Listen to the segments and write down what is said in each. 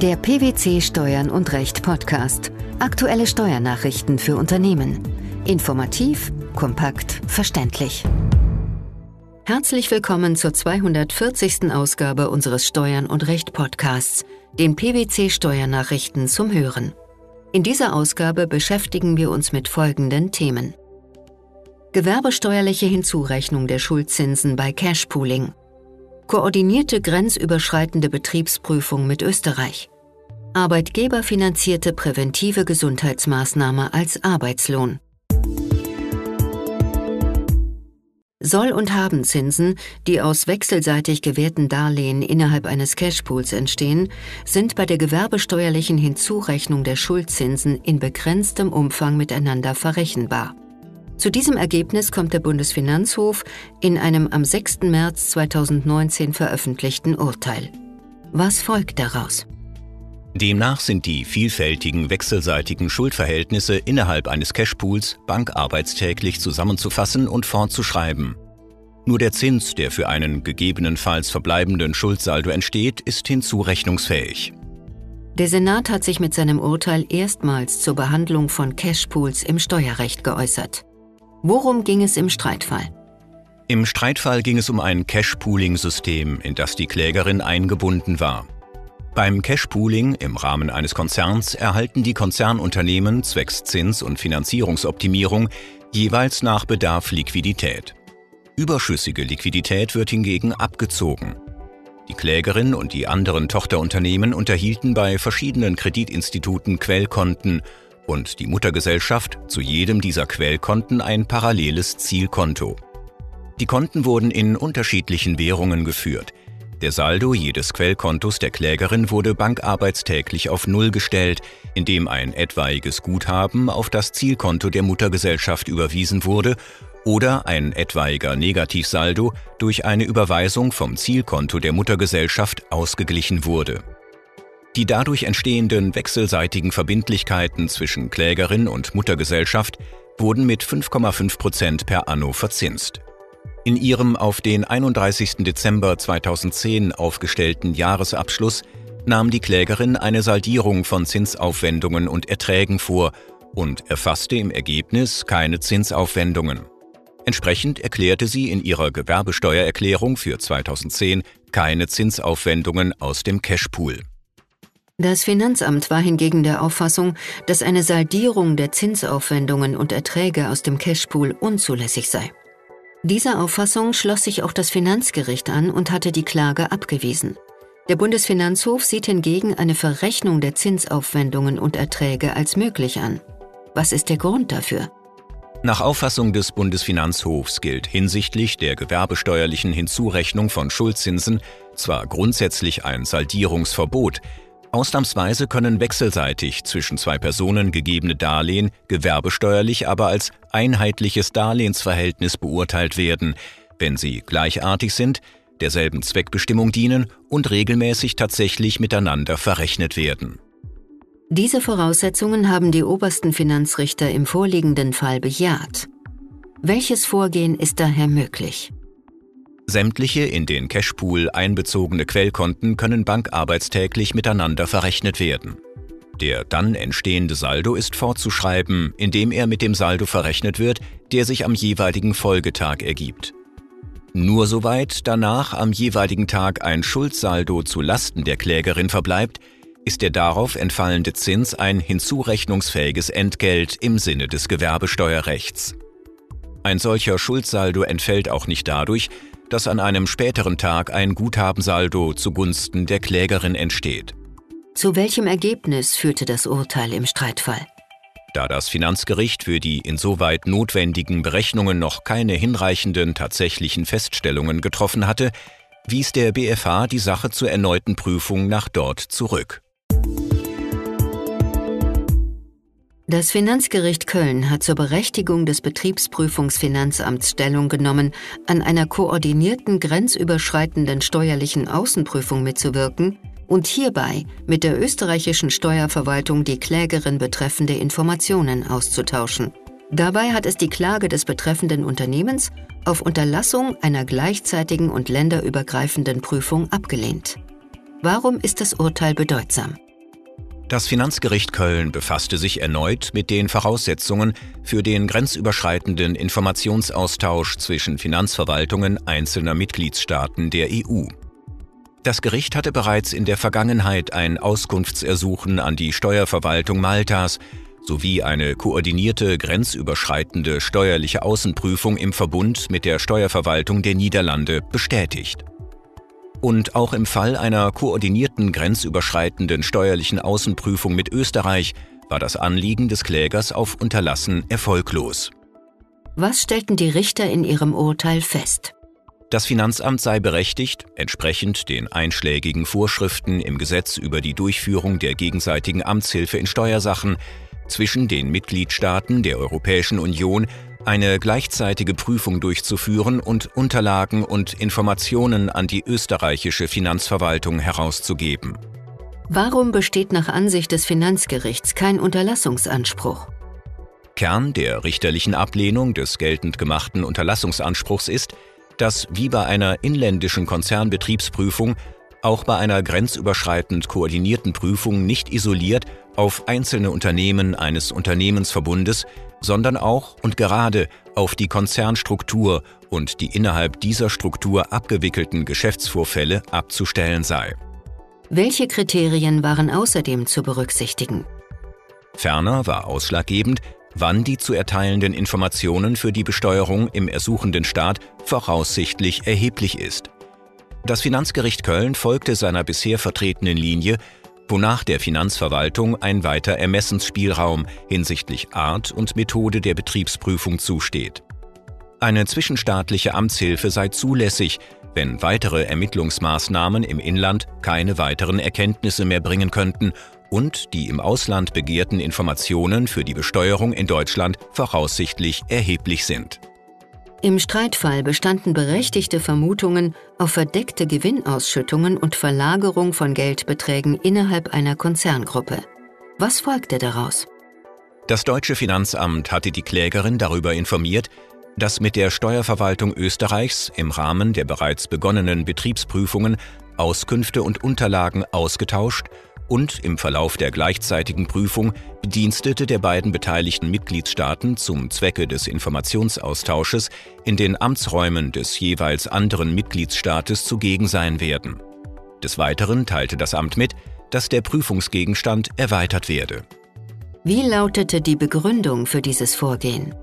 Der PwC Steuern und Recht Podcast. Aktuelle Steuernachrichten für Unternehmen. Informativ, kompakt, verständlich. Herzlich willkommen zur 240. Ausgabe unseres Steuern und Recht Podcasts, den PwC Steuernachrichten zum Hören. In dieser Ausgabe beschäftigen wir uns mit folgenden Themen. Gewerbesteuerliche Hinzurechnung der Schuldzinsen bei Cashpooling. Koordinierte grenzüberschreitende Betriebsprüfung mit Österreich. Arbeitgeberfinanzierte präventive Gesundheitsmaßnahme als Arbeitslohn. Soll- und Habenzinsen, die aus wechselseitig gewährten Darlehen innerhalb eines Cashpools entstehen, sind bei der gewerbesteuerlichen Hinzurechnung der Schuldzinsen in begrenztem Umfang miteinander verrechenbar. Zu diesem Ergebnis kommt der Bundesfinanzhof in einem am 6. März 2019 veröffentlichten Urteil. Was folgt daraus? Demnach sind die vielfältigen wechselseitigen Schuldverhältnisse innerhalb eines Cashpools bankarbeitstäglich zusammenzufassen und fortzuschreiben. Nur der Zins, der für einen gegebenenfalls verbleibenden Schuldsaldo entsteht, ist hinzurechnungsfähig. Der Senat hat sich mit seinem Urteil erstmals zur Behandlung von Cashpools im Steuerrecht geäußert. Worum ging es im Streitfall? Im Streitfall ging es um ein Cash-Pooling-System, in das die Klägerin eingebunden war. Beim Cash-Pooling im Rahmen eines Konzerns erhalten die Konzernunternehmen zwecks Zins- und Finanzierungsoptimierung jeweils nach Bedarf Liquidität. Überschüssige Liquidität wird hingegen abgezogen. Die Klägerin und die anderen Tochterunternehmen unterhielten bei verschiedenen Kreditinstituten Quellkonten und die Muttergesellschaft zu jedem dieser Quellkonten ein paralleles Zielkonto. Die Konten wurden in unterschiedlichen Währungen geführt. Der Saldo jedes Quellkontos der Klägerin wurde bankarbeitstäglich auf Null gestellt, indem ein etwaiges Guthaben auf das Zielkonto der Muttergesellschaft überwiesen wurde oder ein etwaiger Negativsaldo durch eine Überweisung vom Zielkonto der Muttergesellschaft ausgeglichen wurde. Die dadurch entstehenden wechselseitigen Verbindlichkeiten zwischen Klägerin und Muttergesellschaft wurden mit 5,5 Prozent per anno verzinst. In ihrem auf den 31. Dezember 2010 aufgestellten Jahresabschluss nahm die Klägerin eine Saldierung von Zinsaufwendungen und Erträgen vor und erfasste im Ergebnis keine Zinsaufwendungen. Entsprechend erklärte sie in ihrer Gewerbesteuererklärung für 2010 keine Zinsaufwendungen aus dem Cashpool. Das Finanzamt war hingegen der Auffassung, dass eine Saldierung der Zinsaufwendungen und Erträge aus dem Cashpool unzulässig sei. Dieser Auffassung schloss sich auch das Finanzgericht an und hatte die Klage abgewiesen. Der Bundesfinanzhof sieht hingegen eine Verrechnung der Zinsaufwendungen und Erträge als möglich an. Was ist der Grund dafür? Nach Auffassung des Bundesfinanzhofs gilt hinsichtlich der gewerbesteuerlichen Hinzurechnung von Schuldzinsen zwar grundsätzlich ein Saldierungsverbot, Ausnahmsweise können wechselseitig zwischen zwei Personen gegebene Darlehen gewerbesteuerlich aber als einheitliches Darlehensverhältnis beurteilt werden, wenn sie gleichartig sind, derselben Zweckbestimmung dienen und regelmäßig tatsächlich miteinander verrechnet werden. Diese Voraussetzungen haben die obersten Finanzrichter im vorliegenden Fall bejaht. Welches Vorgehen ist daher möglich? Sämtliche in den Cashpool einbezogene Quellkonten können bankarbeitstäglich miteinander verrechnet werden. Der dann entstehende Saldo ist fortzuschreiben, indem er mit dem Saldo verrechnet wird, der sich am jeweiligen Folgetag ergibt. Nur soweit danach am jeweiligen Tag ein Schuldsaldo zu Lasten der Klägerin verbleibt, ist der darauf entfallende Zins ein hinzurechnungsfähiges Entgelt im Sinne des Gewerbesteuerrechts. Ein solcher Schuldsaldo entfällt auch nicht dadurch, dass an einem späteren Tag ein Guthabensaldo zugunsten der Klägerin entsteht. Zu welchem Ergebnis führte das Urteil im Streitfall? Da das Finanzgericht für die insoweit notwendigen Berechnungen noch keine hinreichenden tatsächlichen Feststellungen getroffen hatte, wies der BFH die Sache zur erneuten Prüfung nach dort zurück. Das Finanzgericht Köln hat zur Berechtigung des Betriebsprüfungsfinanzamts Stellung genommen, an einer koordinierten grenzüberschreitenden steuerlichen Außenprüfung mitzuwirken und hierbei mit der österreichischen Steuerverwaltung die Klägerin betreffende Informationen auszutauschen. Dabei hat es die Klage des betreffenden Unternehmens auf Unterlassung einer gleichzeitigen und länderübergreifenden Prüfung abgelehnt. Warum ist das Urteil bedeutsam? Das Finanzgericht Köln befasste sich erneut mit den Voraussetzungen für den grenzüberschreitenden Informationsaustausch zwischen Finanzverwaltungen einzelner Mitgliedstaaten der EU. Das Gericht hatte bereits in der Vergangenheit ein Auskunftsersuchen an die Steuerverwaltung Maltas sowie eine koordinierte grenzüberschreitende steuerliche Außenprüfung im Verbund mit der Steuerverwaltung der Niederlande bestätigt. Und auch im Fall einer koordinierten grenzüberschreitenden steuerlichen Außenprüfung mit Österreich war das Anliegen des Klägers auf Unterlassen erfolglos. Was stellten die Richter in ihrem Urteil fest? Das Finanzamt sei berechtigt, entsprechend den einschlägigen Vorschriften im Gesetz über die Durchführung der gegenseitigen Amtshilfe in Steuersachen zwischen den Mitgliedstaaten der Europäischen Union eine gleichzeitige Prüfung durchzuführen und Unterlagen und Informationen an die österreichische Finanzverwaltung herauszugeben. Warum besteht nach Ansicht des Finanzgerichts kein Unterlassungsanspruch? Kern der richterlichen Ablehnung des geltend gemachten Unterlassungsanspruchs ist, dass wie bei einer inländischen Konzernbetriebsprüfung auch bei einer grenzüberschreitend koordinierten Prüfung nicht isoliert auf einzelne Unternehmen eines Unternehmensverbundes, sondern auch und gerade auf die Konzernstruktur und die innerhalb dieser Struktur abgewickelten Geschäftsvorfälle abzustellen sei. Welche Kriterien waren außerdem zu berücksichtigen? Ferner war ausschlaggebend, wann die zu erteilenden Informationen für die Besteuerung im ersuchenden Staat voraussichtlich erheblich ist. Das Finanzgericht Köln folgte seiner bisher vertretenen Linie, wonach der Finanzverwaltung ein weiter Ermessensspielraum hinsichtlich Art und Methode der Betriebsprüfung zusteht. Eine zwischenstaatliche Amtshilfe sei zulässig, wenn weitere Ermittlungsmaßnahmen im Inland keine weiteren Erkenntnisse mehr bringen könnten und die im Ausland begehrten Informationen für die Besteuerung in Deutschland voraussichtlich erheblich sind. Im Streitfall bestanden berechtigte Vermutungen auf verdeckte Gewinnausschüttungen und Verlagerung von Geldbeträgen innerhalb einer Konzerngruppe. Was folgte daraus? Das deutsche Finanzamt hatte die Klägerin darüber informiert, dass mit der Steuerverwaltung Österreichs im Rahmen der bereits begonnenen Betriebsprüfungen Auskünfte und Unterlagen ausgetauscht und im Verlauf der gleichzeitigen Prüfung Bedienstete der beiden beteiligten Mitgliedstaaten zum Zwecke des Informationsaustausches in den Amtsräumen des jeweils anderen Mitgliedstaates zugegen sein werden. Des Weiteren teilte das Amt mit, dass der Prüfungsgegenstand erweitert werde. Wie lautete die Begründung für dieses Vorgehen?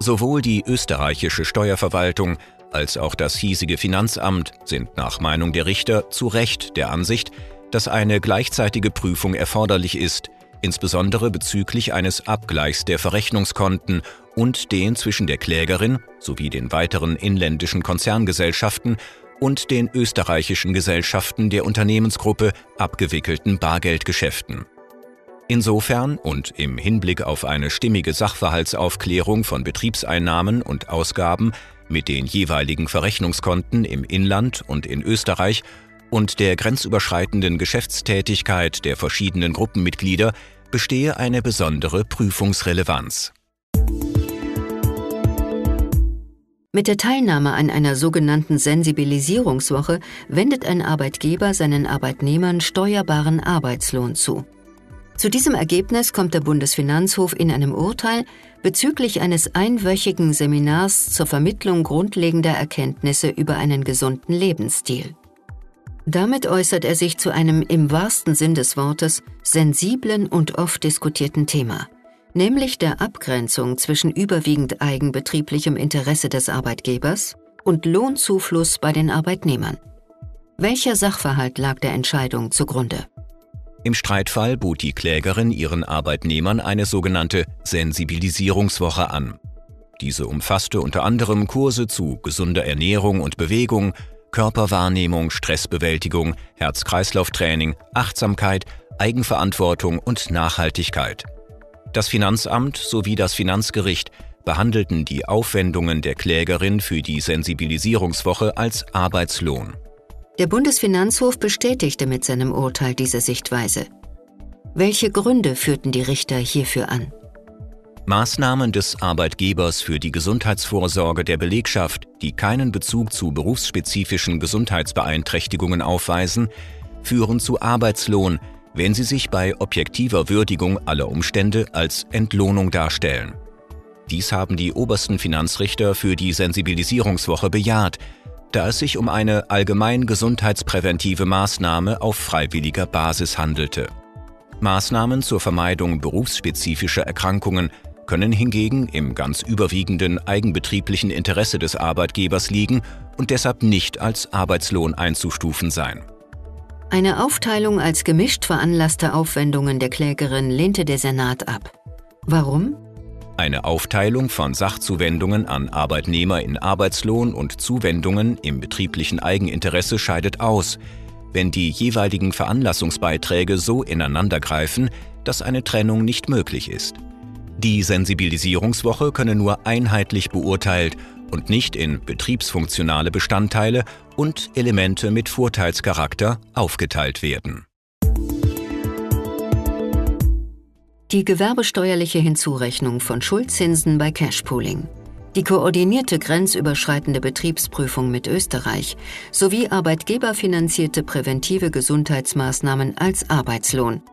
Sowohl die österreichische Steuerverwaltung als auch das hiesige Finanzamt sind nach Meinung der Richter zu Recht der Ansicht, dass eine gleichzeitige Prüfung erforderlich ist, insbesondere bezüglich eines Abgleichs der Verrechnungskonten und den zwischen der Klägerin sowie den weiteren inländischen Konzerngesellschaften und den österreichischen Gesellschaften der Unternehmensgruppe abgewickelten Bargeldgeschäften. Insofern und im Hinblick auf eine stimmige Sachverhaltsaufklärung von Betriebseinnahmen und Ausgaben mit den jeweiligen Verrechnungskonten im Inland und in Österreich und der grenzüberschreitenden Geschäftstätigkeit der verschiedenen Gruppenmitglieder bestehe eine besondere Prüfungsrelevanz. Mit der Teilnahme an einer sogenannten Sensibilisierungswoche wendet ein Arbeitgeber seinen Arbeitnehmern steuerbaren Arbeitslohn zu. Zu diesem Ergebnis kommt der Bundesfinanzhof in einem Urteil bezüglich eines einwöchigen Seminars zur Vermittlung grundlegender Erkenntnisse über einen gesunden Lebensstil. Damit äußert er sich zu einem im wahrsten Sinn des Wortes sensiblen und oft diskutierten Thema, nämlich der Abgrenzung zwischen überwiegend eigenbetrieblichem Interesse des Arbeitgebers und Lohnzufluss bei den Arbeitnehmern. Welcher Sachverhalt lag der Entscheidung zugrunde? Im Streitfall bot die Klägerin ihren Arbeitnehmern eine sogenannte Sensibilisierungswoche an. Diese umfasste unter anderem Kurse zu gesunder Ernährung und Bewegung, Körperwahrnehmung, Stressbewältigung, Herz-Kreislauf-Training, Achtsamkeit, Eigenverantwortung und Nachhaltigkeit. Das Finanzamt sowie das Finanzgericht behandelten die Aufwendungen der Klägerin für die Sensibilisierungswoche als Arbeitslohn. Der Bundesfinanzhof bestätigte mit seinem Urteil diese Sichtweise. Welche Gründe führten die Richter hierfür an? Maßnahmen des Arbeitgebers für die Gesundheitsvorsorge der Belegschaft, die keinen Bezug zu berufsspezifischen Gesundheitsbeeinträchtigungen aufweisen, führen zu Arbeitslohn, wenn sie sich bei objektiver Würdigung aller Umstände als Entlohnung darstellen. Dies haben die obersten Finanzrichter für die Sensibilisierungswoche bejaht, da es sich um eine allgemein gesundheitspräventive Maßnahme auf freiwilliger Basis handelte. Maßnahmen zur Vermeidung berufsspezifischer Erkrankungen können hingegen im ganz überwiegenden eigenbetrieblichen Interesse des Arbeitgebers liegen und deshalb nicht als Arbeitslohn einzustufen sein. Eine Aufteilung als gemischt veranlasste Aufwendungen der Klägerin lehnte der Senat ab. Warum? Eine Aufteilung von Sachzuwendungen an Arbeitnehmer in Arbeitslohn und Zuwendungen im betrieblichen Eigeninteresse scheidet aus, wenn die jeweiligen Veranlassungsbeiträge so ineinandergreifen, dass eine Trennung nicht möglich ist. Die Sensibilisierungswoche könne nur einheitlich beurteilt und nicht in betriebsfunktionale Bestandteile und Elemente mit Vorteilscharakter aufgeteilt werden. Die gewerbesteuerliche Hinzurechnung von Schuldzinsen bei Cashpooling, die koordinierte grenzüberschreitende Betriebsprüfung mit Österreich sowie arbeitgeberfinanzierte präventive Gesundheitsmaßnahmen als Arbeitslohn –